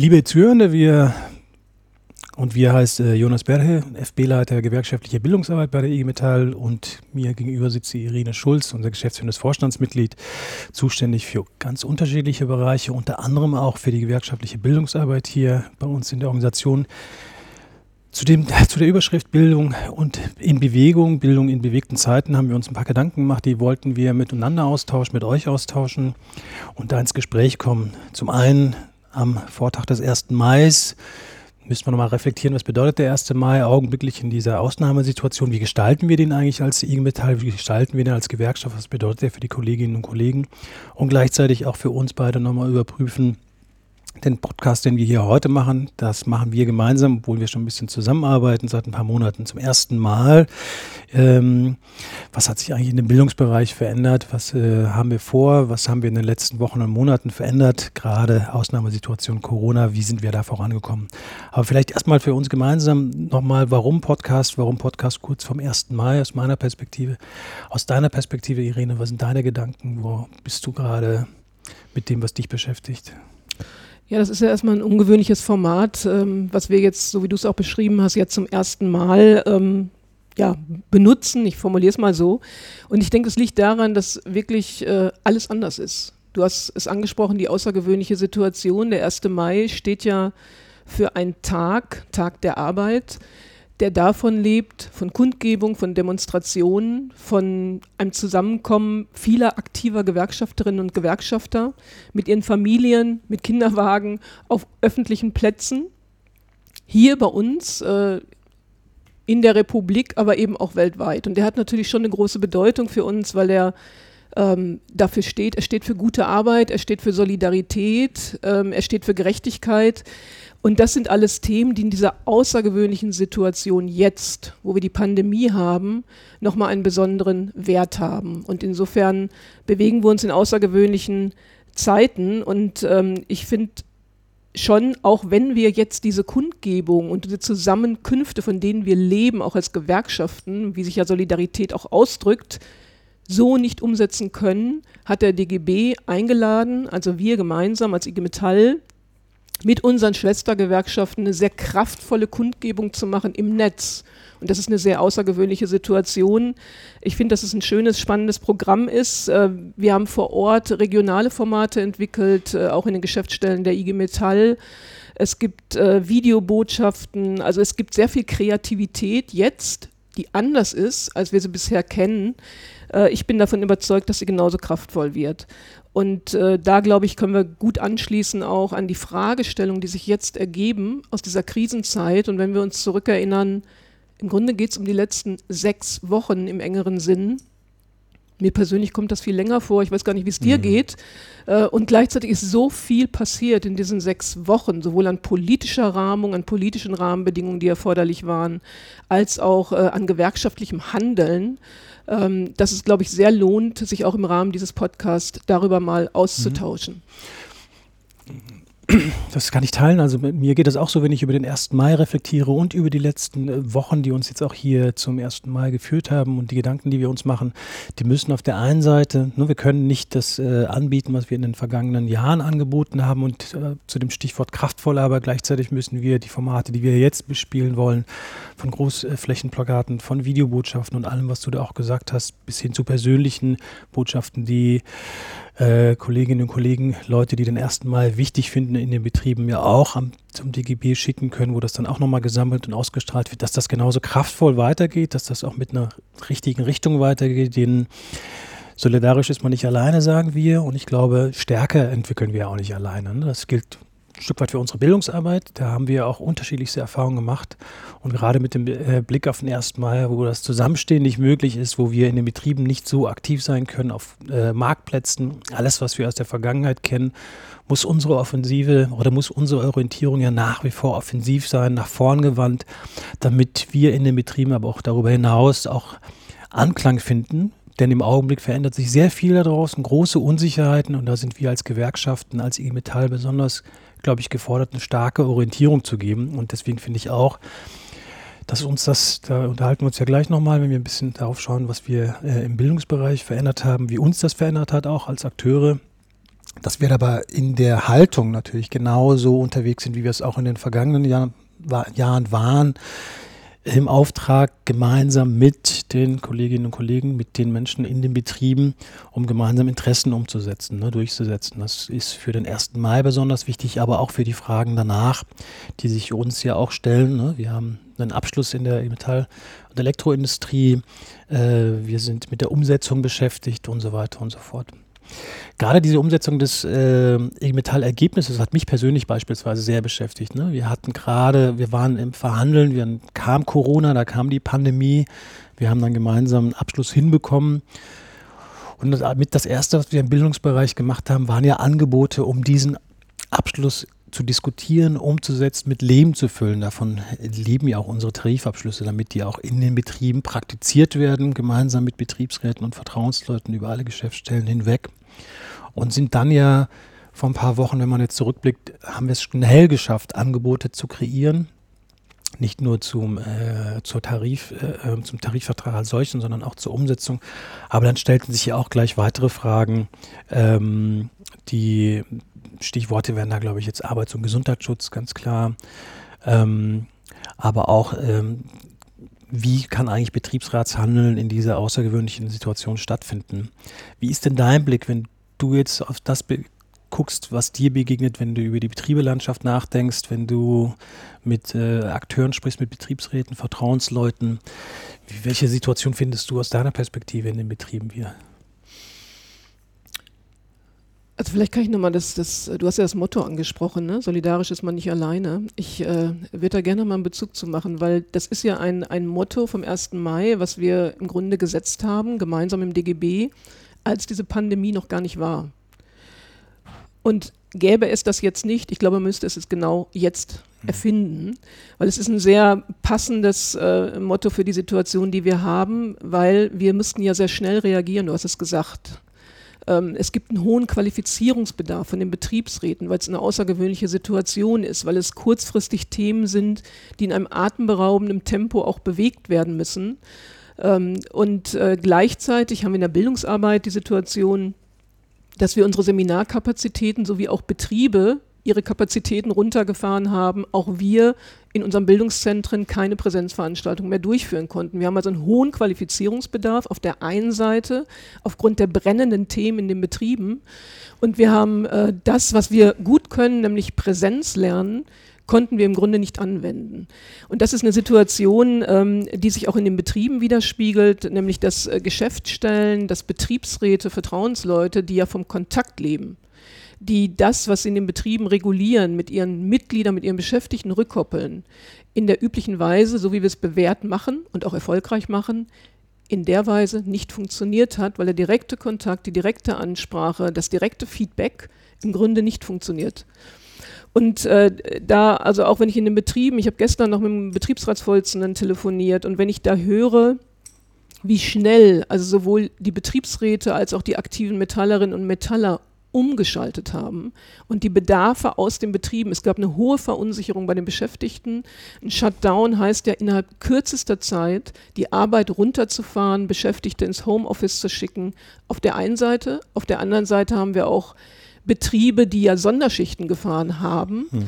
Liebe Zuhörende, wir und wir heißt äh, Jonas Berhe, FB-Leiter gewerkschaftliche Bildungsarbeit bei der IG Metall und mir gegenüber sitzt die Irene Schulz, unser geschäftsführendes Vorstandsmitglied, zuständig für ganz unterschiedliche Bereiche, unter anderem auch für die gewerkschaftliche Bildungsarbeit hier bei uns in der Organisation. Zu, dem, zu der Überschrift Bildung und in Bewegung, Bildung in bewegten Zeiten haben wir uns ein paar Gedanken gemacht, die wollten wir miteinander austauschen, mit euch austauschen und da ins Gespräch kommen. Zum einen am Vortag des 1. Mai müssen wir nochmal reflektieren, was bedeutet der 1. Mai augenblicklich in dieser Ausnahmesituation? Wie gestalten wir den eigentlich als IG Metall? Wie gestalten wir den als Gewerkschaft? Was bedeutet der für die Kolleginnen und Kollegen? Und gleichzeitig auch für uns beide nochmal überprüfen, den Podcast, den wir hier heute machen, das machen wir gemeinsam, obwohl wir schon ein bisschen zusammenarbeiten seit ein paar Monaten zum ersten Mal. Ähm, was hat sich eigentlich in dem Bildungsbereich verändert? Was äh, haben wir vor? Was haben wir in den letzten Wochen und Monaten verändert? Gerade Ausnahmesituation Corona, wie sind wir da vorangekommen? Aber vielleicht erstmal für uns gemeinsam nochmal, warum Podcast? Warum Podcast kurz vom 1. Mai aus meiner Perspektive? Aus deiner Perspektive, Irene, was sind deine Gedanken? Wo bist du gerade mit dem, was dich beschäftigt? Ja, das ist ja erstmal ein ungewöhnliches Format, ähm, was wir jetzt, so wie du es auch beschrieben hast, jetzt zum ersten Mal ähm, ja, benutzen. Ich formuliere es mal so. Und ich denke, es liegt daran, dass wirklich äh, alles anders ist. Du hast es angesprochen, die außergewöhnliche Situation. Der 1. Mai steht ja für einen Tag, Tag der Arbeit, der davon lebt, von Kundgebung, von Demonstrationen, von einem Zusammenkommen vieler aktiver Gewerkschafterinnen und Gewerkschafter mit ihren Familien, mit Kinderwagen auf öffentlichen Plätzen. Hier bei uns äh, in der Republik, aber eben auch weltweit. Und der hat natürlich schon eine große Bedeutung für uns, weil er ähm, dafür steht. Er steht für gute Arbeit, er steht für Solidarität, ähm, er steht für Gerechtigkeit. Und das sind alles Themen, die in dieser außergewöhnlichen Situation jetzt, wo wir die Pandemie haben, nochmal einen besonderen Wert haben. Und insofern bewegen wir uns in außergewöhnlichen Zeiten. Und ähm, ich finde schon, auch wenn wir jetzt diese Kundgebung und diese Zusammenkünfte, von denen wir leben, auch als Gewerkschaften, wie sich ja Solidarität auch ausdrückt, so nicht umsetzen können, hat der DGB eingeladen, also wir gemeinsam als IG Metall, mit unseren Schwestergewerkschaften eine sehr kraftvolle Kundgebung zu machen im Netz. Und das ist eine sehr außergewöhnliche Situation. Ich finde, dass es ein schönes, spannendes Programm ist. Äh, wir haben vor Ort regionale Formate entwickelt, äh, auch in den Geschäftsstellen der IG Metall. Es gibt äh, Videobotschaften, also es gibt sehr viel Kreativität jetzt, die anders ist, als wir sie bisher kennen. Ich bin davon überzeugt, dass sie genauso kraftvoll wird. Und äh, da, glaube ich, können wir gut anschließen auch an die Fragestellungen, die sich jetzt ergeben aus dieser Krisenzeit. Und wenn wir uns zurückerinnern, im Grunde geht es um die letzten sechs Wochen im engeren Sinn. Mir persönlich kommt das viel länger vor. Ich weiß gar nicht, wie es dir mhm. geht. Äh, und gleichzeitig ist so viel passiert in diesen sechs Wochen, sowohl an politischer Rahmung, an politischen Rahmenbedingungen, die erforderlich waren, als auch äh, an gewerkschaftlichem Handeln ähm, dass es, glaube ich, sehr lohnt, sich auch im Rahmen dieses Podcasts darüber mal auszutauschen. Mhm. Das kann ich teilen. Also mir geht das auch so, wenn ich über den 1. Mai reflektiere und über die letzten äh, Wochen, die uns jetzt auch hier zum 1. Mai geführt haben und die Gedanken, die wir uns machen, die müssen auf der einen Seite, ne, wir können nicht das äh, anbieten, was wir in den vergangenen Jahren angeboten haben und äh, zu dem Stichwort kraftvoll, aber gleichzeitig müssen wir die Formate, die wir jetzt bespielen wollen, von Großflächenplakaten, von Videobotschaften und allem, was du da auch gesagt hast, bis hin zu persönlichen Botschaften, die äh, Kolleginnen und Kollegen, Leute, die den ersten Mal wichtig finden in den Betrieben, ja auch am, zum DGB schicken können, wo das dann auch nochmal gesammelt und ausgestrahlt wird, dass das genauso kraftvoll weitergeht, dass das auch mit einer richtigen Richtung weitergeht, den solidarisch ist man nicht alleine, sagen wir. Und ich glaube, Stärke entwickeln wir auch nicht alleine. Ne? Das gilt ein Stück weit für unsere Bildungsarbeit. Da haben wir auch unterschiedlichste Erfahrungen gemacht. Und gerade mit dem äh, Blick auf den 1. Mai, wo das Zusammenstehen nicht möglich ist, wo wir in den Betrieben nicht so aktiv sein können, auf äh, Marktplätzen, alles, was wir aus der Vergangenheit kennen, muss unsere Offensive oder muss unsere Orientierung ja nach wie vor offensiv sein, nach vorn gewandt, damit wir in den Betrieben, aber auch darüber hinaus auch Anklang finden denn im Augenblick verändert sich sehr viel da draußen, große Unsicherheiten und da sind wir als Gewerkschaften, als IG Metall besonders glaube ich, gefordert, eine starke Orientierung zu geben. Und deswegen finde ich auch, dass uns das, da unterhalten wir uns ja gleich nochmal, wenn wir ein bisschen darauf schauen, was wir äh, im Bildungsbereich verändert haben, wie uns das verändert hat, auch als Akteure. dass wir aber in der Haltung natürlich genauso unterwegs sind, wie wir es auch in den vergangenen Jahren, Jahren waren, im Auftrag gemeinsam mit den Kolleginnen und Kollegen, mit den Menschen in den Betrieben, um gemeinsam Interessen umzusetzen, ne, durchzusetzen. Das ist für den 1. Mai besonders wichtig, aber auch für die Fragen danach, die sich uns ja auch stellen. Ne. Wir haben einen Abschluss in der Metall- und Elektroindustrie, äh, wir sind mit der Umsetzung beschäftigt und so weiter und so fort. Gerade diese Umsetzung des äh, E-Metall-Ergebnisses hat mich persönlich beispielsweise sehr beschäftigt. Ne? Wir hatten gerade, wir waren im Verhandeln, wir kam Corona, da kam die Pandemie, wir haben dann gemeinsam einen Abschluss hinbekommen. Und das, das Erste, was wir im Bildungsbereich gemacht haben, waren ja Angebote, um diesen Abschluss zu diskutieren, umzusetzen, mit Leben zu füllen. Davon leben ja auch unsere Tarifabschlüsse, damit die auch in den Betrieben praktiziert werden, gemeinsam mit Betriebsräten und Vertrauensleuten über alle Geschäftsstellen hinweg. Und sind dann ja vor ein paar Wochen, wenn man jetzt zurückblickt, haben wir es schnell geschafft, Angebote zu kreieren. Nicht nur zum, äh, zur Tarif, äh, äh zum Tarifvertrag als solchen, sondern auch zur Umsetzung. Aber dann stellten sich ja auch gleich weitere Fragen, ähm, die Stichworte wären da, glaube ich, jetzt Arbeits- und Gesundheitsschutz, ganz klar. Ähm, aber auch, ähm, wie kann eigentlich Betriebsratshandeln in dieser außergewöhnlichen Situation stattfinden? Wie ist denn dein Blick, wenn du jetzt auf das guckst, was dir begegnet, wenn du über die Betriebelandschaft nachdenkst, wenn du mit äh, Akteuren sprichst, mit Betriebsräten, Vertrauensleuten? Welche Situation findest du aus deiner Perspektive in den Betrieben wieder? Also vielleicht kann ich nochmal das, das, du hast ja das Motto angesprochen, ne? solidarisch ist man nicht alleine. Ich äh, würde da gerne mal einen Bezug zu machen, weil das ist ja ein, ein Motto vom 1. Mai, was wir im Grunde gesetzt haben, gemeinsam im DGB, als diese Pandemie noch gar nicht war. Und gäbe es das jetzt nicht, ich glaube, man müsste es genau jetzt hm. erfinden, weil es ist ein sehr passendes äh, Motto für die Situation, die wir haben, weil wir müssten ja sehr schnell reagieren, du hast es gesagt. Ähm, es gibt einen hohen Qualifizierungsbedarf von den Betriebsräten, weil es eine außergewöhnliche Situation ist, weil es kurzfristig Themen sind, die in einem atemberaubenden Tempo auch bewegt werden müssen. Ähm, und äh, gleichzeitig haben wir in der Bildungsarbeit die Situation, dass wir unsere Seminarkapazitäten sowie auch Betriebe ihre Kapazitäten runtergefahren haben, auch wir in unseren Bildungszentren keine Präsenzveranstaltungen mehr durchführen konnten. Wir haben also einen hohen Qualifizierungsbedarf auf der einen Seite aufgrund der brennenden Themen in den Betrieben und wir haben äh, das, was wir gut können, nämlich Präsenz lernen, konnten wir im Grunde nicht anwenden. Und das ist eine Situation, ähm, die sich auch in den Betrieben widerspiegelt, nämlich dass äh, Geschäftsstellen, dass Betriebsräte, Vertrauensleute, die ja vom Kontakt leben, die das, was sie in den Betrieben regulieren, mit ihren Mitgliedern, mit ihren Beschäftigten rückkoppeln, in der üblichen Weise, so wie wir es bewährt machen und auch erfolgreich machen, in der Weise nicht funktioniert hat, weil der direkte Kontakt, die direkte Ansprache, das direkte Feedback im Grunde nicht funktioniert. Und äh, da, also auch wenn ich in den Betrieben, ich habe gestern noch mit dem Betriebsratsvorsitzenden telefoniert und wenn ich da höre, wie schnell also sowohl die Betriebsräte als auch die aktiven Metallerinnen und Metaller umgeschaltet haben und die Bedarfe aus den Betrieben, es gab eine hohe Verunsicherung bei den Beschäftigten. Ein Shutdown heißt ja innerhalb kürzester Zeit die Arbeit runterzufahren, Beschäftigte ins Homeoffice zu schicken. Auf der einen Seite, auf der anderen Seite haben wir auch Betriebe, die ja Sonderschichten gefahren haben. Mhm.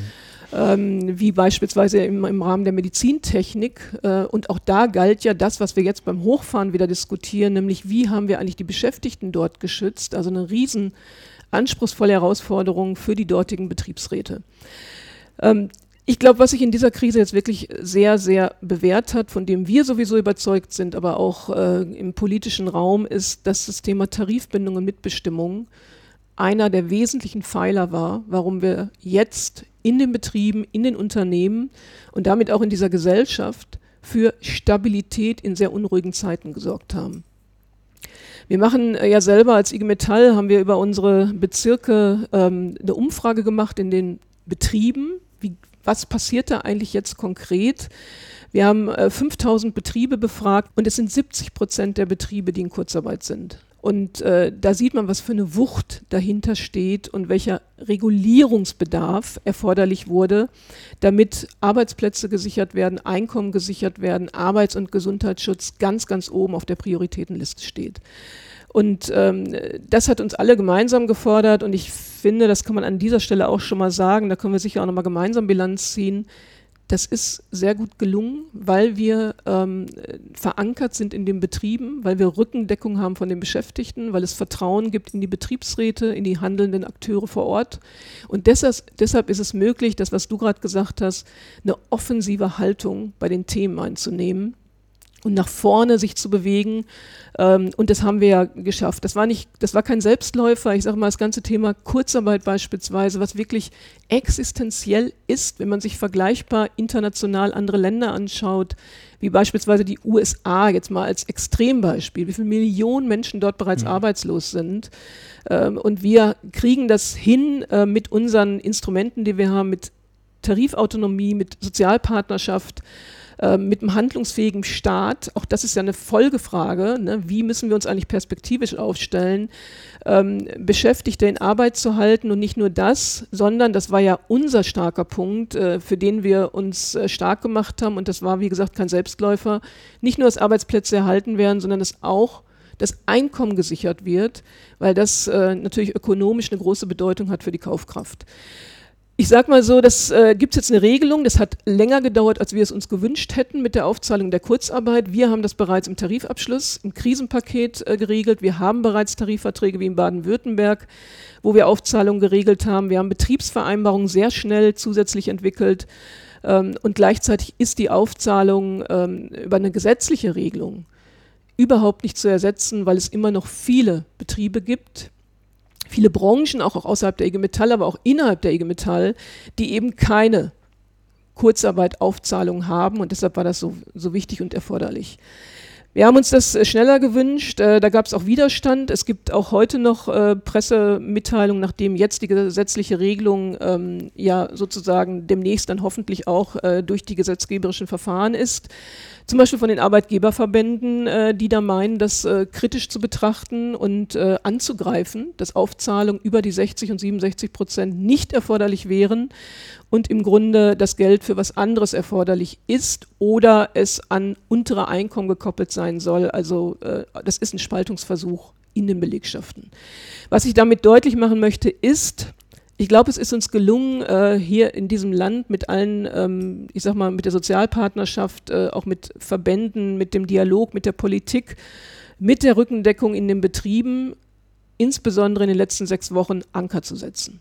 Ähm, wie beispielsweise im, im, Rahmen der Medizintechnik. Äh, und auch da galt ja das, was wir jetzt beim Hochfahren wieder diskutieren, nämlich wie haben wir eigentlich die Beschäftigten dort geschützt. Also eine riesen anspruchsvolle Herausforderungen für die dortigen Betriebsräte. Ähm, ich glaube, was sich in dieser Krise jetzt wirklich sehr, sehr bewährt hat, von dem wir sowieso überzeugt sind, aber auch äh, im politischen Raum, ist, dass das Thema Tarifbindung und Mitbestimmung einer der wesentlichen Pfeiler war, warum wir jetzt in den Betrieben, in den Unternehmen und damit auch in dieser Gesellschaft für Stabilität in sehr unruhigen Zeiten gesorgt haben. Wir machen äh, ja selber als IG Metall, haben wir über unsere Bezirke ähm, eine Umfrage gemacht in den Betrieben. Wie, was passiert da eigentlich jetzt konkret? Wir haben äh, 5000 Betriebe befragt und es sind 70 Prozent der Betriebe, die in Kurzarbeit sind. Und äh, da sieht man, was für eine Wucht dahinter steht und welcher Regulierungsbedarf erforderlich wurde, damit Arbeitsplätze gesichert werden, Einkommen gesichert werden, Arbeits- und Gesundheitsschutz ganz, ganz oben auf der Prioritätenliste steht. Und ähm, das hat uns alle gemeinsam gefordert und ich finde, das kann man an dieser Stelle auch schon mal sagen, da können wir sicher auch nochmal gemeinsam Bilanz ziehen. Das ist sehr gut gelungen, weil wir ähm, verankert sind in den Betrieben, weil wir Rückendeckung haben von den Beschäftigten, weil es Vertrauen gibt in die Betriebsräte, in die handelnden Akteure vor Ort. Und deshalb, deshalb ist es möglich, das, was du gerade gesagt hast, eine offensive Haltung bei den Themen einzunehmen und nach vorne sich zu bewegen. Ähm, und das haben wir ja geschafft. Das war nicht, das war kein Selbstläufer. Ich sage mal, das ganze Thema Kurzarbeit beispielsweise, was wirklich existenziell ist, wenn man sich vergleichbar international andere Länder anschaut, wie beispielsweise die USA, jetzt mal als Extrembeispiel, wie viele Millionen Menschen dort bereits mhm. arbeitslos sind. Ähm, und wir kriegen das hin äh, mit unseren Instrumenten, die wir haben, mit Tarifautonomie, mit Sozialpartnerschaft, ähm, mit einem handlungsfähigen Staat, auch das ist ja eine Folgefrage, ne? wie müssen wir uns eigentlich perspektivisch aufstellen, ähm, Beschäftigte in Arbeit zu halten und nicht nur das, sondern das war ja unser starker Punkt, äh, für den wir uns äh, stark gemacht haben und das war, wie gesagt, kein Selbstläufer, nicht nur, dass Arbeitsplätze erhalten werden, sondern dass auch das Einkommen gesichert wird, weil das äh, natürlich ökonomisch eine große Bedeutung hat für die Kaufkraft. Ich sage mal so, das äh, gibt es jetzt eine Regelung, das hat länger gedauert, als wir es uns gewünscht hätten mit der Aufzahlung der Kurzarbeit. Wir haben das bereits im Tarifabschluss, im Krisenpaket äh, geregelt. Wir haben bereits Tarifverträge wie in Baden-Württemberg, wo wir Aufzahlungen geregelt haben. Wir haben Betriebsvereinbarungen sehr schnell zusätzlich entwickelt. Ähm, und gleichzeitig ist die Aufzahlung ähm, über eine gesetzliche Regelung überhaupt nicht zu ersetzen, weil es immer noch viele Betriebe gibt, viele Branchen, auch, außerhalb der IG Metall, aber auch innerhalb der IG Metall, die eben keine Kurzarbeit-Aufzahlung haben und deshalb war das so, so wichtig und erforderlich. Wir haben uns das äh, schneller gewünscht, äh, da gab es auch Widerstand. Es gibt auch heute noch äh, Pressemitteilungen, nachdem jetzt die gesetzliche Regelung ähm, ja sozusagen demnächst dann hoffentlich auch äh, durch die gesetzgeberischen Verfahren ist. Zum Beispiel von den Arbeitgeberverbänden, äh, die da meinen, das äh, kritisch zu betrachten und anzugreifen, dass Aufzahlungen über die 60 und 67 Prozent nicht erforderlich wären und im Grunde das Geld für was anderes erforderlich ist oder es an untere Einkommen gekoppelt sein soll. Also äh, das ist ein Spaltungsversuch in den Belegschaften. Was ich damit deutlich machen möchte, ist, ich glaube, es ist uns gelungen, äh, hier in diesem Land mit allen, ähm, ich sag mal, mit der Sozialpartnerschaft, äh, auch mit Verbänden, mit dem Dialog, mit der Politik, mit der Rückendeckung in den Betrieben, insbesondere in den letzten sechs Wochen Anker zu setzen.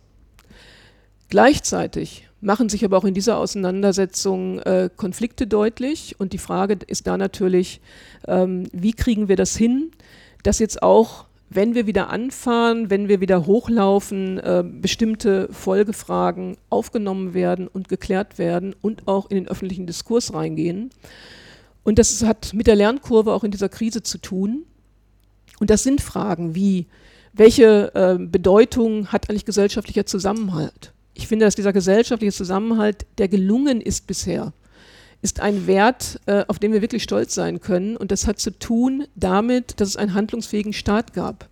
Gleichzeitig machen sich aber auch in dieser Auseinandersetzung äh, Konflikte deutlich und die Frage ist da natürlich, ähm, wie kriegen wir das hin, dass jetzt auch wenn wir wieder anfahren, wenn wir wieder hochlaufen, äh, bestimmte Folgefragen aufgenommen werden und geklärt werden und auch in den öffentlichen Diskurs reingehen. Und das hat mit der Lernkurve auch in dieser Krise zu tun. Und das sind Fragen wie, welche äh, Bedeutung hat eigentlich gesellschaftlicher Zusammenhalt? Ich finde, dass dieser gesellschaftliche Zusammenhalt, der gelungen ist bisher, ist ein Wert, äh, auf den wir wirklich stolz sein können. Und das hat zu tun damit, dass es einen handlungsfähigen Staat gab.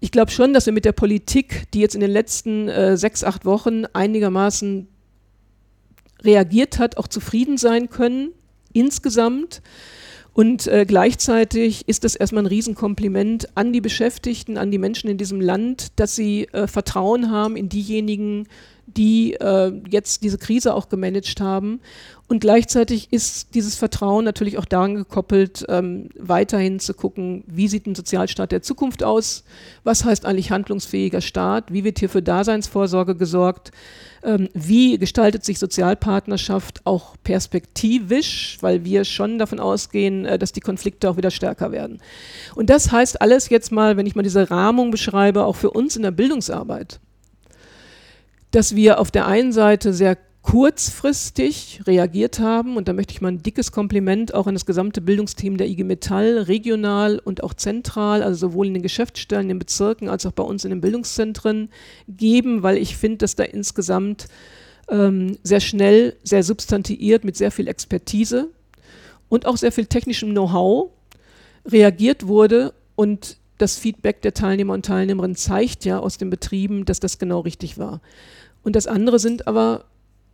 Ich glaube schon, dass wir mit der Politik, die jetzt in den letzten äh, sechs, acht Wochen einigermaßen reagiert hat, auch zufrieden sein können, insgesamt. Und äh, gleichzeitig ist das erstmal ein Riesenkompliment an die Beschäftigten, an die Menschen in diesem Land, dass sie äh, Vertrauen haben in diejenigen, die äh, jetzt diese Krise auch gemanagt haben. Und gleichzeitig ist dieses Vertrauen natürlich auch daran gekoppelt, ähm, weiterhin zu gucken, wie sieht ein Sozialstaat der Zukunft aus? Was heißt eigentlich handlungsfähiger Staat? Wie wird hier für Daseinsvorsorge gesorgt? Ähm, wie gestaltet sich Sozialpartnerschaft auch perspektivisch? Weil wir schon davon ausgehen, äh, dass die Konflikte auch wieder stärker werden. Und das heißt alles jetzt mal, wenn ich mal diese Rahmung beschreibe, auch für uns in der Bildungsarbeit dass wir auf der einen Seite sehr kurzfristig reagiert haben und da möchte ich mal ein dickes Kompliment auch an das gesamte Bildungsteam der IG Metall, regional und auch zentral, also sowohl in den Geschäftsstellen, in den Bezirken als auch bei uns in den Bildungszentren geben, weil ich finde, dass da insgesamt ähm, sehr schnell, sehr substantiiert mit sehr viel Expertise und auch sehr viel technischem Know-how reagiert wurde und das Feedback der Teilnehmer und Teilnehmerinnen zeigt ja aus den Betrieben, dass das genau richtig war. Und das andere sind aber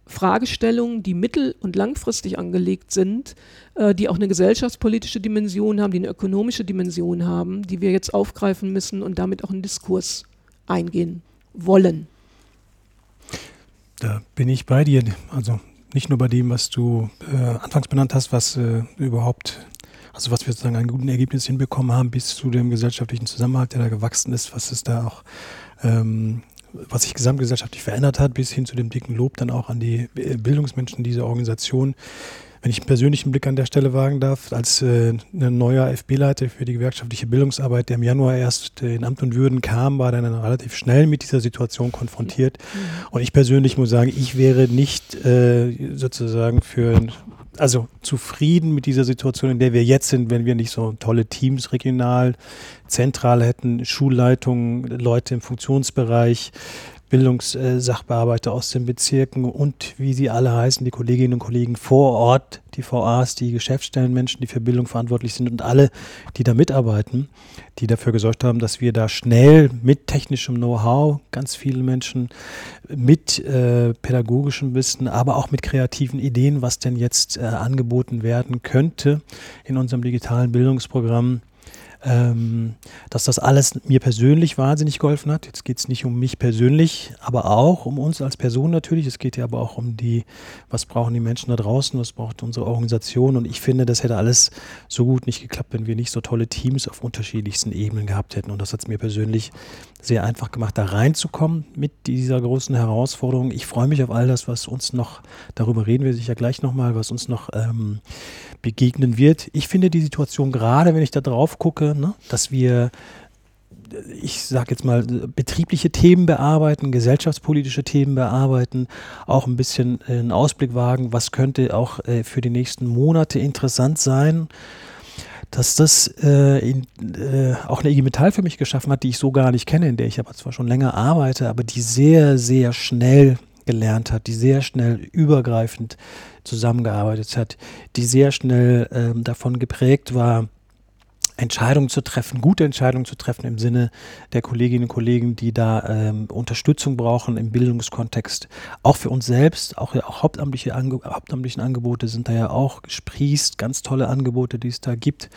Fragestellungen, die mittel- und langfristig angelegt sind, äh, die auch eine gesellschaftspolitische Dimension haben, die eine ökonomische Dimension haben, die wir jetzt aufgreifen müssen und damit auch einen Diskurs eingehen wollen. Da bin ich bei dir. Also nicht nur bei dem, was du äh, anfangs benannt hast, was äh, überhaupt, also was wir sozusagen an guten Ergebnissen hinbekommen haben, bis zu dem gesellschaftlichen Zusammenhalt, der da gewachsen ist, was es da auch ähm, was sich gesamtgesellschaftlich verändert hat, bis hin zu dem dicken Lob dann auch an die äh, Bildungsmenschen dieser Organisation. Wenn ich einen persönlichen Blick an der Stelle wagen darf, als äh, ein neuer FB-Leiter für die gewerkschaftliche Bildungsarbeit, der im Januar erst äh, in Amt und Würden kam, war dann relativ schnell mit dieser Situation konfrontiert. Mhm. Und ich persönlich muss sagen, ich wäre nicht äh, sozusagen für also zufrieden mit dieser Situation, in der wir jetzt sind, wenn wir nicht so tolle Teams regional, zentral hätten, Schulleitungen, Leute im Funktionsbereich, Bildungssachbearbeiter aus den Bezirken und wie sie alle heißen, die Kolleginnen und Kollegen vor Ort, die VAs, die Geschäftsstellenmenschen, die für Bildung verantwortlich sind und alle, die da mitarbeiten, die dafür gesorgt haben, dass wir da schnell mit technischem Know-how, ganz viele Menschen mit äh, pädagogischem Wissen, aber auch mit kreativen Ideen, was denn jetzt äh, angeboten werden könnte in unserem digitalen Bildungsprogramm, ähm, dass das alles mir persönlich wahnsinnig geholfen hat. Jetzt geht es nicht um mich persönlich, aber auch um uns als Person natürlich. Es geht ja aber auch um die, was brauchen die Menschen da draußen, was braucht unsere Organisation. Und ich finde, das hätte alles so gut nicht geklappt, wenn wir nicht so tolle Teams auf unterschiedlichsten Ebenen gehabt hätten. Und das hat es mir persönlich sehr einfach gemacht, da reinzukommen mit dieser großen Herausforderung. Ich freue mich auf all das, was uns noch, darüber reden wir sicher gleich nochmal, was uns noch ähm, begegnen wird. Ich finde die Situation gerade, wenn ich da drauf gucke, ne, dass wir ich sage jetzt mal, betriebliche Themen bearbeiten, gesellschaftspolitische Themen bearbeiten, auch ein bisschen einen Ausblick wagen, was könnte auch äh, für die nächsten Monate interessant sein, dass das äh, in, äh, auch eine IG Metall für mich geschaffen hat, die ich so gar nicht kenne, in der ich aber zwar schon länger arbeite, aber die sehr, sehr schnell gelernt hat, die sehr schnell übergreifend zusammengearbeitet hat, die sehr schnell ähm, davon geprägt war, Entscheidungen zu treffen, gute Entscheidungen zu treffen im Sinne der Kolleginnen und Kollegen, die da ähm, Unterstützung brauchen im Bildungskontext. Auch für uns selbst, auch, auch hauptamtliche Ange hauptamtlichen Angebote sind da ja auch gesprießt, ganz tolle Angebote, die es da gibt.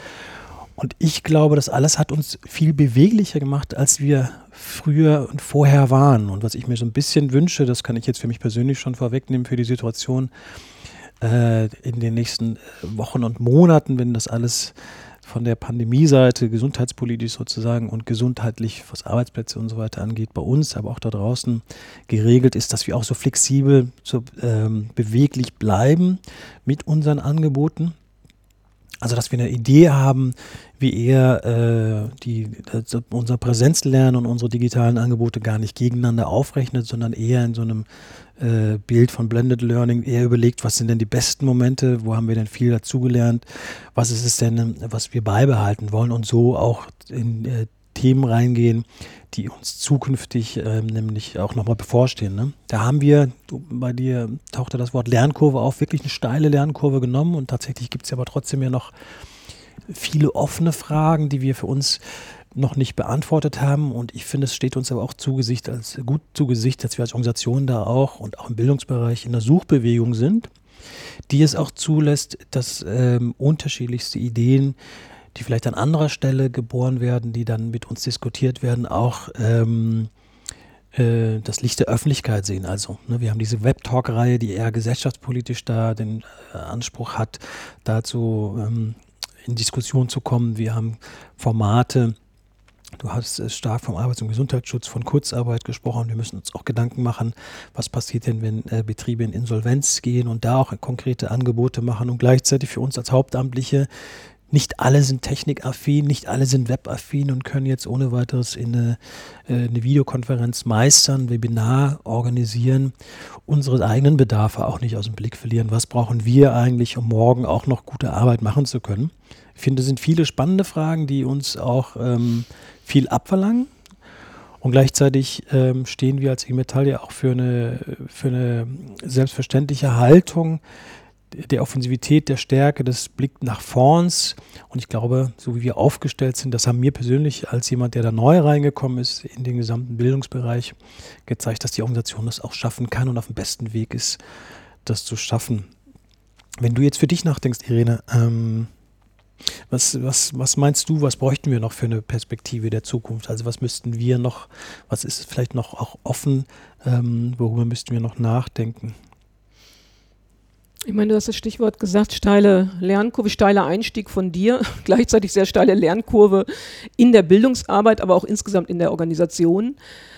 Und ich glaube, das alles hat uns viel beweglicher gemacht, als wir früher und vorher waren. Und was ich mir so ein bisschen wünsche, das kann ich jetzt für mich persönlich schon vorwegnehmen für die Situation äh, in den nächsten Wochen und Monaten, wenn das alles von der Pandemie-Seite, gesundheitspolitisch sozusagen und gesundheitlich, was Arbeitsplätze und so weiter angeht, bei uns, aber auch da draußen geregelt ist, dass wir auch so flexibel, so ähm, beweglich bleiben mit unseren Angeboten. Also, dass wir eine Idee haben, wie er äh, die, unser Präsenzlernen und unsere digitalen Angebote gar nicht gegeneinander aufrechnet, sondern eher in so einem äh, Bild von Blended Learning eher überlegt, was sind denn die besten Momente, wo haben wir denn viel dazugelernt, was ist es denn, was wir beibehalten wollen und so auch in äh, Themen reingehen, die uns zukünftig ähm, nämlich auch nochmal bevorstehen. Ne? Da haben wir, bei dir tauchte das Wort Lernkurve auf, wirklich eine steile Lernkurve genommen und tatsächlich gibt es aber trotzdem ja noch viele offene Fragen, die wir für uns noch nicht beantwortet haben. Und ich finde, es steht uns aber auch zu Gesicht als, gut zu Gesicht, dass wir als Organisation da auch und auch im Bildungsbereich in der Suchbewegung sind, die es auch zulässt, dass ähm, unterschiedlichste Ideen die vielleicht an anderer Stelle geboren werden, die dann mit uns diskutiert werden, auch ähm, äh, das Licht der Öffentlichkeit sehen. Also ne, wir haben diese Web-Talk-Reihe, die eher gesellschaftspolitisch da den äh, Anspruch hat, dazu ähm, in Diskussion zu kommen. Wir haben Formate, Du hast äh, stark vom Arbeits- und Gesundheitsschutz, von Kurzarbeit gesprochen. Wir müssen uns auch Gedanken machen, was passiert denn, wenn äh, Betriebe in Insolvenz gehen und da auch konkrete Angebote machen und gleichzeitig für uns als Hauptamtliche nicht alle sind technikaffin, nicht alle sind webaffin und können jetzt ohne weiteres in eine, äh, eine Videokonferenz meistern, Webinar organisieren, unsere eigenen Bedarfe auch nicht aus dem Blick verlieren. Was brauchen wir eigentlich, um morgen auch noch gute Arbeit machen zu können? Ich finde, es sind viele spannende Fragen, die uns auch ähm, viel abverlangen. Und gleichzeitig ähm, stehen wir als E-Metall ja auch für eine, für eine selbstverständliche Haltung, der Offensivität, der Stärke, des Blick nach vorns. Und ich glaube, so wie wir aufgestellt sind, das haben mir persönlich als jemand, der da neu reingekommen ist in den gesamten Bildungsbereich, gezeigt, dass die Organisation das auch schaffen kann und auf dem besten Weg ist, das zu schaffen. Wenn du jetzt für dich nachdenkst, Irene, ähm, was, was, was meinst du, was bräuchten wir noch für eine Perspektive der Zukunft? Also was müssten wir noch, was ist vielleicht noch auch offen, ähm, worüber müssten wir noch nachdenken? Ich meine, du hast das Stichwort gesagt, steile Lernkurve, steiler Einstieg von dir, gleichzeitig sehr steile Lernkurve in der Bildungsarbeit, aber auch insgesamt in der Organisation.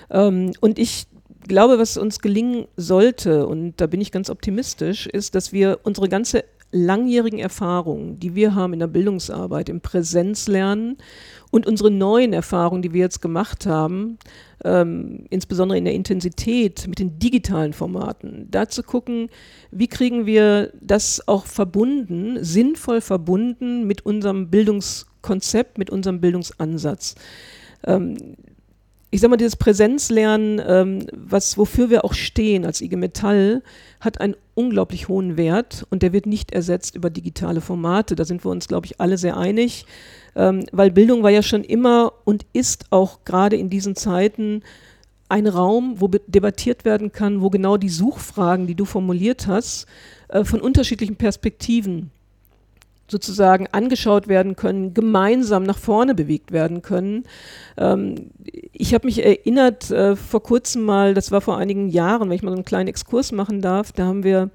Ähm, und ich glaube, was uns gelingen sollte, und da bin ich ganz optimistisch, ist, dass wir unsere ganze langjährigen Erfahrungen, die wir haben in der Bildungsarbeit, im Präsenzlernen und unsere neuen Erfahrungen, die wir jetzt gemacht haben, ähm, insbesondere in der Intensität mit den digitalen Formaten, da zu gucken, wie kriegen wir das auch verbunden, sinnvoll verbunden mit unserem Bildungskonzept, mit unserem Bildungsansatz. Ähm, ich sage mal, dieses Präsenzlernen, ähm, was, wofür wir auch stehen als IG Metall, hat einen unglaublich hohen Wert und der wird nicht ersetzt über digitale Formate. Da sind wir uns, glaube ich, alle sehr einig, ähm, weil Bildung war ja schon immer und ist auch gerade in diesen Zeiten ein Raum, wo debattiert werden kann, wo genau die Suchfragen, die du formuliert hast, äh, von unterschiedlichen Perspektiven sozusagen angeschaut werden können, gemeinsam nach vorne bewegt werden können. Ähm, ich habe mich erinnert äh, vor kurzem mal, das war vor einigen Jahren, wenn ich mal so einen kleinen Exkurs machen darf, da haben wir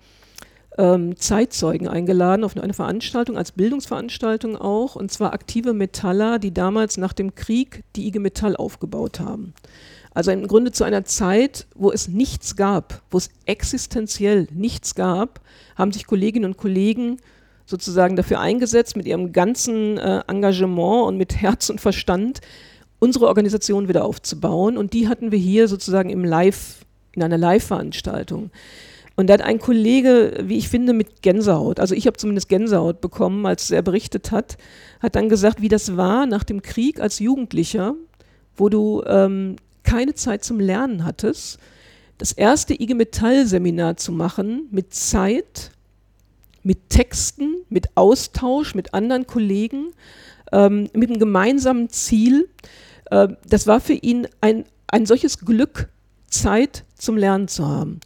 ähm, Zeitzeugen eingeladen auf eine Veranstaltung, als Bildungsveranstaltung auch, und zwar aktive Metaller, die damals nach dem Krieg die IG Metall aufgebaut haben. Also im Grunde zu einer Zeit, wo es nichts gab, wo es existenziell nichts gab, haben sich Kolleginnen und Kollegen sozusagen dafür eingesetzt, mit ihrem ganzen äh, Engagement und mit Herz und Verstand unsere Organisation wieder aufzubauen. Und die hatten wir hier sozusagen im Live, in einer Live-Veranstaltung. Und da hat ein Kollege, wie ich finde, mit Gänsehaut, also ich habe zumindest Gänsehaut bekommen, als er berichtet hat, hat dann gesagt, wie das war nach dem Krieg als Jugendlicher, wo du ähm, keine Zeit zum Lernen hattest, das erste IG Metall Seminar zu machen mit Zeit, mit Texten, mit Austausch mit anderen Kollegen, ähm, mit einem gemeinsamen Ziel. Äh, das war für ihn ein, ein solches Glück, Zeit zum Lernen zu haben.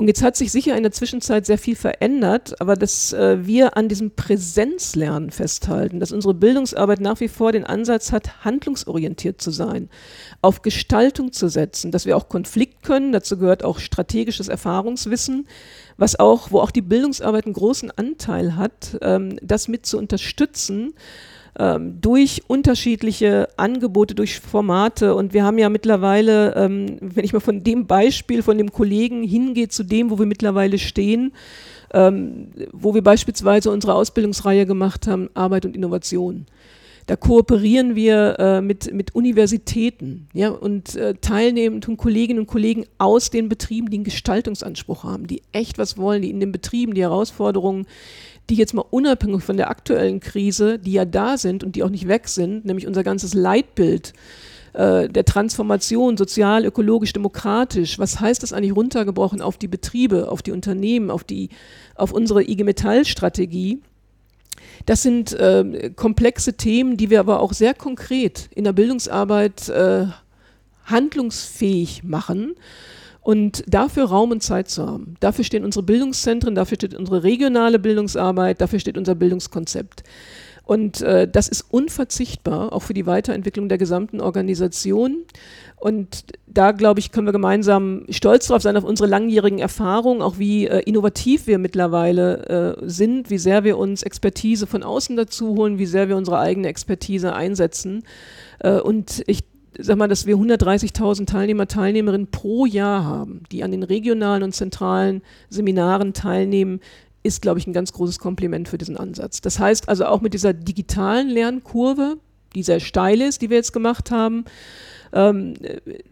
Und jetzt hat sich sicher in der Zwischenzeit sehr viel verändert, aber dass äh, wir an diesem Präsenzlernen festhalten, dass unsere Bildungsarbeit nach wie vor den Ansatz hat, handlungsorientiert zu sein, auf Gestaltung zu setzen, dass wir auch Konflikt können, dazu gehört auch strategisches Erfahrungswissen, was auch, wo auch die Bildungsarbeit einen großen Anteil hat, ähm, das mit zu unterstützen ähm, durch unterschiedliche Angebote, durch Formate. Und wir haben ja mittlerweile, ähm, wenn ich mal von dem Beispiel von dem Kollegen hingehe zu dem, wo wir mittlerweile stehen, ähm, wo wir beispielsweise unsere Ausbildungsreihe gemacht haben, Arbeit und Innovation. Da kooperieren wir äh, mit, mit Universitäten ja, und äh, teilnehmen tun Kolleginnen und Kollegen aus den Betrieben, die einen Gestaltungsanspruch haben, die echt was wollen, die in den Betrieben die Herausforderungen die jetzt mal unabhängig von der aktuellen Krise, die ja da sind und die auch nicht weg sind, nämlich unser ganzes Leitbild äh, der Transformation sozial, ökologisch, demokratisch, was heißt das eigentlich runtergebrochen auf die Betriebe, auf die Unternehmen, auf, die, auf unsere IG Metall-Strategie? Das sind äh, komplexe Themen, die wir aber auch sehr konkret in der Bildungsarbeit äh, handlungsfähig machen und dafür Raum und Zeit zu haben. Dafür stehen unsere Bildungszentren, dafür steht unsere regionale Bildungsarbeit, dafür steht unser Bildungskonzept. Und äh, das ist unverzichtbar, auch für die Weiterentwicklung der gesamten Organisation. Und da, glaube ich, können wir gemeinsam stolz darauf sein, auf unsere langjährigen Erfahrungen, auch wie äh, innovativ wir mittlerweile äh, sind, wie sehr wir uns Expertise von außen dazu holen, wie sehr wir unsere eigene Expertise einsetzen. Äh, und ich sag mal, dass wir 130.000 Teilnehmer, Teilnehmerinnen pro Jahr haben, die an den regionalen und zentralen Seminaren teilnehmen, ist, glaube ich, ein ganz großes Kompliment für diesen Ansatz. Das heißt also auch mit dieser digitalen Lernkurve, die sehr steil ist, die wir jetzt gemacht haben, ähm,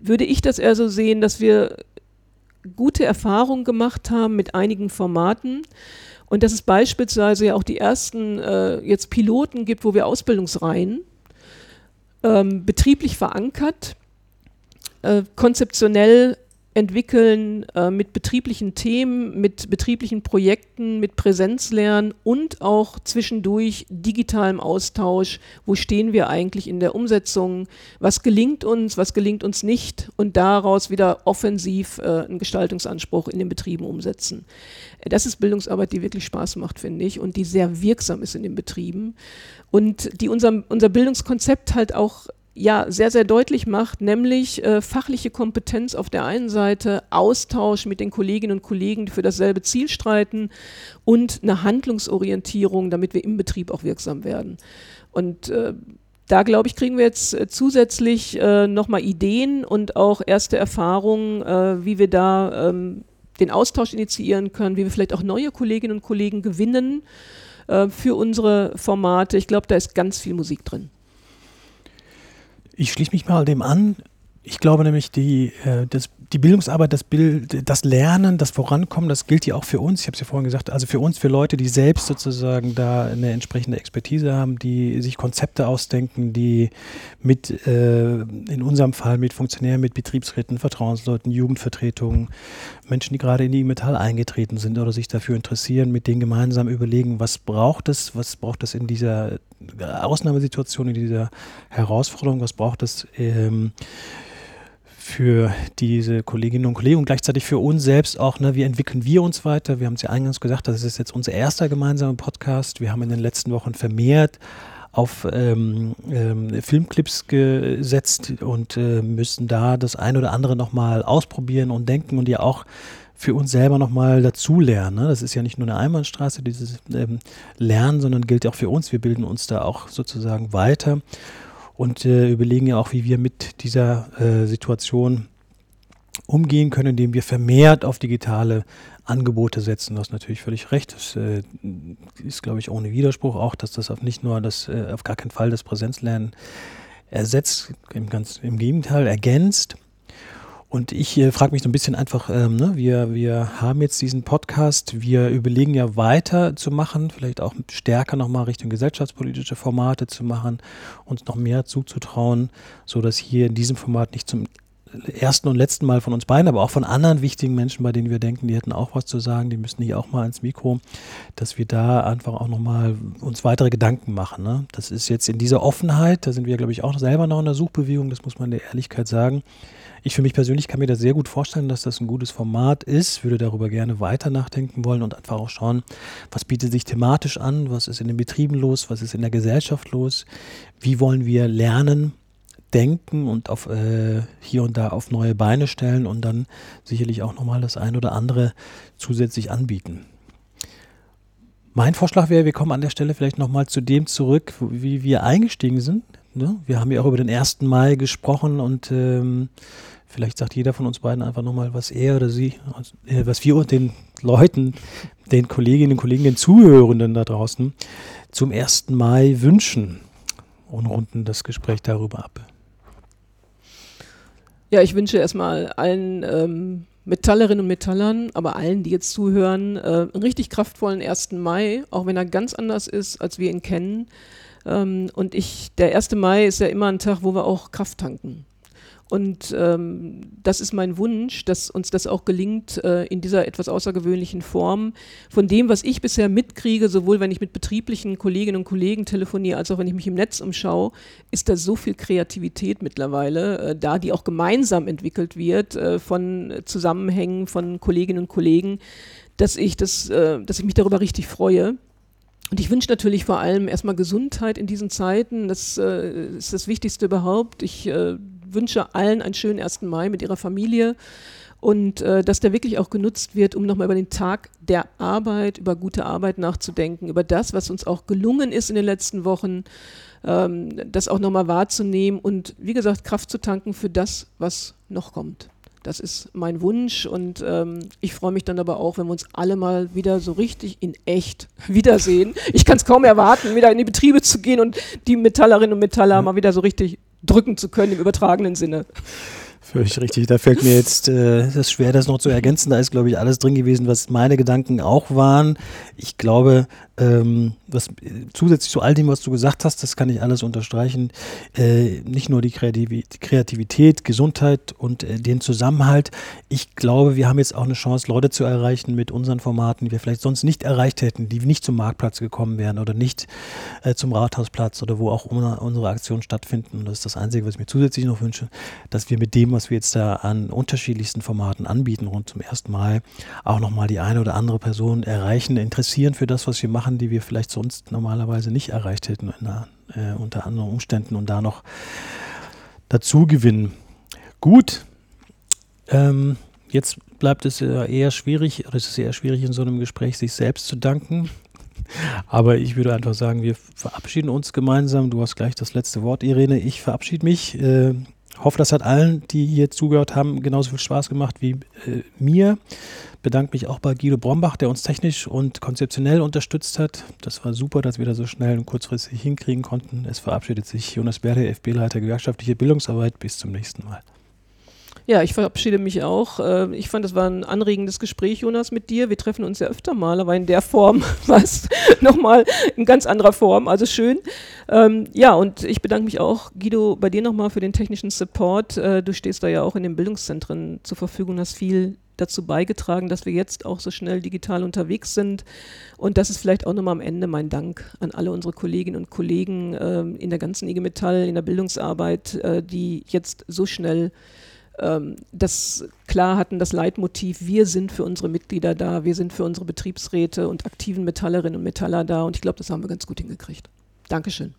würde ich das eher so sehen, dass wir gute Erfahrungen gemacht haben mit einigen Formaten und dass es beispielsweise ja auch die ersten äh, jetzt Piloten gibt, wo wir Ausbildungsreihen ähm, betrieblich verankert, äh, konzeptionell entwickeln äh, mit betrieblichen Themen, mit betrieblichen Projekten, mit Präsenzlernen und auch zwischendurch digitalem Austausch. Wo stehen wir eigentlich in der Umsetzung? Was gelingt uns, was gelingt uns nicht? Und daraus wieder offensiv äh, einen Gestaltungsanspruch in den Betrieben umsetzen. Das ist Bildungsarbeit, die wirklich Spaß macht, finde ich, und die sehr wirksam ist in den Betrieben und die unser, unser Bildungskonzept halt auch ja sehr, sehr deutlich macht, nämlich äh, fachliche Kompetenz auf der einen Seite, Austausch mit den Kolleginnen und Kollegen, die für dasselbe Ziel streiten und eine Handlungsorientierung, damit wir im Betrieb auch wirksam werden. Und äh, da glaube ich, kriegen wir jetzt äh, zusätzlich äh, nochmal Ideen und auch erste Erfahrungen, äh, wie wir da ähm, den Austausch initiieren können, wie wir vielleicht auch neue Kolleginnen und Kollegen gewinnen äh, für unsere Formate. Ich glaube, da ist ganz viel Musik drin. Ich schließe mich mal dem an. Ich glaube nämlich, die, äh, das, die Bildungsarbeit, das, Bild, das Lernen, das Vorankommen, das gilt ja auch für uns. Ich habe es ja vorhin gesagt, also für uns, für Leute, die selbst sozusagen da eine entsprechende Expertise haben, die sich Konzepte ausdenken, die mit, äh, in unserem Fall mit Funktionären, mit Betriebsräten, Vertrauensleuten, Jugendvertretungen, Menschen, die gerade in die Metall eingetreten sind oder sich dafür interessieren, mit denen gemeinsam überlegen, was braucht es, was braucht es in dieser Ausnahmesituation, in dieser Herausforderung, was braucht es ähm, für diese Kolleginnen und Kollegen und gleichzeitig für uns selbst auch, ne, wie entwickeln wir uns weiter? Wir haben es ja eingangs gesagt, das ist jetzt unser erster gemeinsamer Podcast. Wir haben in den letzten Wochen vermehrt auf ähm, ähm, Filmclips gesetzt und äh, müssen da das ein oder andere nochmal ausprobieren und denken und ja auch für uns selber nochmal dazulernen. Ne? Das ist ja nicht nur eine Einbahnstraße, dieses ähm, Lernen, sondern gilt auch für uns. Wir bilden uns da auch sozusagen weiter und äh, überlegen ja auch, wie wir mit dieser äh, Situation umgehen können, indem wir vermehrt auf digitale Angebote setzen. Du hast natürlich völlig recht. Das äh, ist, glaube ich, ohne Widerspruch auch, dass das auf nicht nur das, äh, auf gar keinen Fall das Präsenzlernen ersetzt, im, ganz, im Gegenteil ergänzt. Und ich äh, frage mich so ein bisschen einfach, ähm, ne, wir, wir haben jetzt diesen Podcast, wir überlegen ja weiter zu machen, vielleicht auch stärker nochmal Richtung gesellschaftspolitische Formate zu machen, uns noch mehr zuzutrauen, so dass hier in diesem Format nicht zum ersten und letzten Mal von uns beiden, aber auch von anderen wichtigen Menschen, bei denen wir denken, die hätten auch was zu sagen, die müssen hier auch mal ins Mikro, dass wir da einfach auch nochmal uns weitere Gedanken machen. Ne? Das ist jetzt in dieser Offenheit, da sind wir, glaube ich, auch selber noch in der Suchbewegung, das muss man der Ehrlichkeit sagen. Ich für mich persönlich kann mir das sehr gut vorstellen, dass das ein gutes Format ist, würde darüber gerne weiter nachdenken wollen und einfach auch schauen, was bietet sich thematisch an, was ist in den Betrieben los, was ist in der Gesellschaft los, wie wollen wir lernen, denken und auf äh, hier und da auf neue Beine stellen und dann sicherlich auch nochmal das ein oder andere zusätzlich anbieten. Mein Vorschlag wäre, wir kommen an der Stelle vielleicht nochmal zu dem zurück, wie wir eingestiegen sind. Ne? Wir haben ja auch über den 1. Mai gesprochen und ähm, vielleicht sagt jeder von uns beiden einfach nochmal, was er oder sie, äh, was wir und den Leuten, den Kolleginnen und Kollegen, den Zuhörenden da draußen zum 1. Mai wünschen und runden das Gespräch darüber ab. Ja, ich wünsche erstmal allen ähm, Metallerinnen und Metallern, aber allen, die jetzt zuhören, äh, einen richtig kraftvollen 1. Mai, auch wenn er ganz anders ist, als wir ihn kennen. Ähm, und ich, der 1. Mai ist ja immer ein Tag, wo wir auch Kraft tanken. Und ähm, das ist mein Wunsch, dass uns das auch gelingt äh, in dieser etwas außergewöhnlichen Form. Von dem, was ich bisher mitkriege, sowohl wenn ich mit betrieblichen Kolleginnen und Kollegen telefoniere, als auch wenn ich mich im Netz umschaue, ist da so viel Kreativität mittlerweile äh, da, die auch gemeinsam entwickelt wird äh, von Zusammenhängen von Kolleginnen und Kollegen, dass ich, das, äh, dass ich mich darüber richtig freue. Und ich wünsche natürlich vor allem erstmal Gesundheit in diesen Zeiten. Das äh, ist das Wichtigste überhaupt. Ich äh, wünsche allen einen schönen 1. Mai mit ihrer Familie und äh, dass der wirklich auch genutzt wird, um nochmal über den Tag der Arbeit, über gute Arbeit nachzudenken, über das, was uns auch gelungen ist in den letzten Wochen, ähm, das auch nochmal wahrzunehmen und wie gesagt, Kraft zu tanken für das, was noch kommt. Das ist mein Wunsch und ähm, ich freue mich dann aber auch, wenn wir uns alle mal wieder so richtig in echt wiedersehen. Ich kann es kaum erwarten, wieder in die Betriebe zu gehen und die Metallerinnen und Metaller mal wieder so richtig drücken zu können im übertragenen Sinne. Völlig richtig. Da fällt mir jetzt, äh, ist schwer, das noch zu ergänzen. Da ist, glaube ich, alles drin gewesen, was meine Gedanken auch waren. Ich glaube, ähm, was zusätzlich zu all dem, was du gesagt hast, das kann ich alles unterstreichen. Äh, nicht nur die Kreativität, Gesundheit und äh, den Zusammenhalt. Ich glaube, wir haben jetzt auch eine Chance, Leute zu erreichen mit unseren Formaten, die wir vielleicht sonst nicht erreicht hätten, die nicht zum Marktplatz gekommen wären oder nicht äh, zum Rathausplatz oder wo auch unsere Aktionen stattfinden. Und das ist das Einzige, was ich mir zusätzlich noch wünsche, dass wir mit dem, was wir jetzt da an unterschiedlichsten Formaten anbieten, rund zum ersten Mal, auch nochmal die eine oder andere Person erreichen, interessieren für das, was wir machen Sachen, die wir vielleicht sonst normalerweise nicht erreicht hätten einer, äh, unter anderen Umständen und da noch dazu gewinnen. Gut, ähm, jetzt bleibt es eher schwierig, oder es ist eher schwierig in so einem Gespräch, sich selbst zu danken. Aber ich würde einfach sagen, wir verabschieden uns gemeinsam. Du hast gleich das letzte Wort, Irene. Ich verabschiede mich. Äh, hoffe, das hat allen, die hier zugehört haben, genauso viel Spaß gemacht wie äh, mir bedanke mich auch bei Guido Brombach, der uns technisch und konzeptionell unterstützt hat. Das war super, dass wir das so schnell und kurzfristig hinkriegen konnten. Es verabschiedet sich Jonas Berde, FB-Leiter gewerkschaftliche Bildungsarbeit. Bis zum nächsten Mal. Ja, ich verabschiede mich auch. Äh, ich fand, das war ein anregendes Gespräch, Jonas, mit dir. Wir treffen uns ja öfter mal, aber in der Form war es nochmal in ganz anderer Form. Also schön. Ähm, ja, und ich bedanke mich auch, Guido, bei dir nochmal für den technischen Support. Äh, du stehst da ja auch in den Bildungszentren zur Verfügung, hast viel dazu beigetragen, dass wir jetzt auch so schnell digital unterwegs sind. Und das ist vielleicht auch nochmal am Ende mein Dank an alle unsere Kolleginnen und Kollegen äh, in der ganzen IG Metall, in der Bildungsarbeit, äh, die jetzt so schnell ähm, das klar hatten, das Leitmotiv, wir sind für unsere Mitglieder da, wir sind für unsere Betriebsräte und aktiven Metallerinnen und Metaller da. Und ich glaube, das haben wir ganz gut hingekriegt. Dankeschön.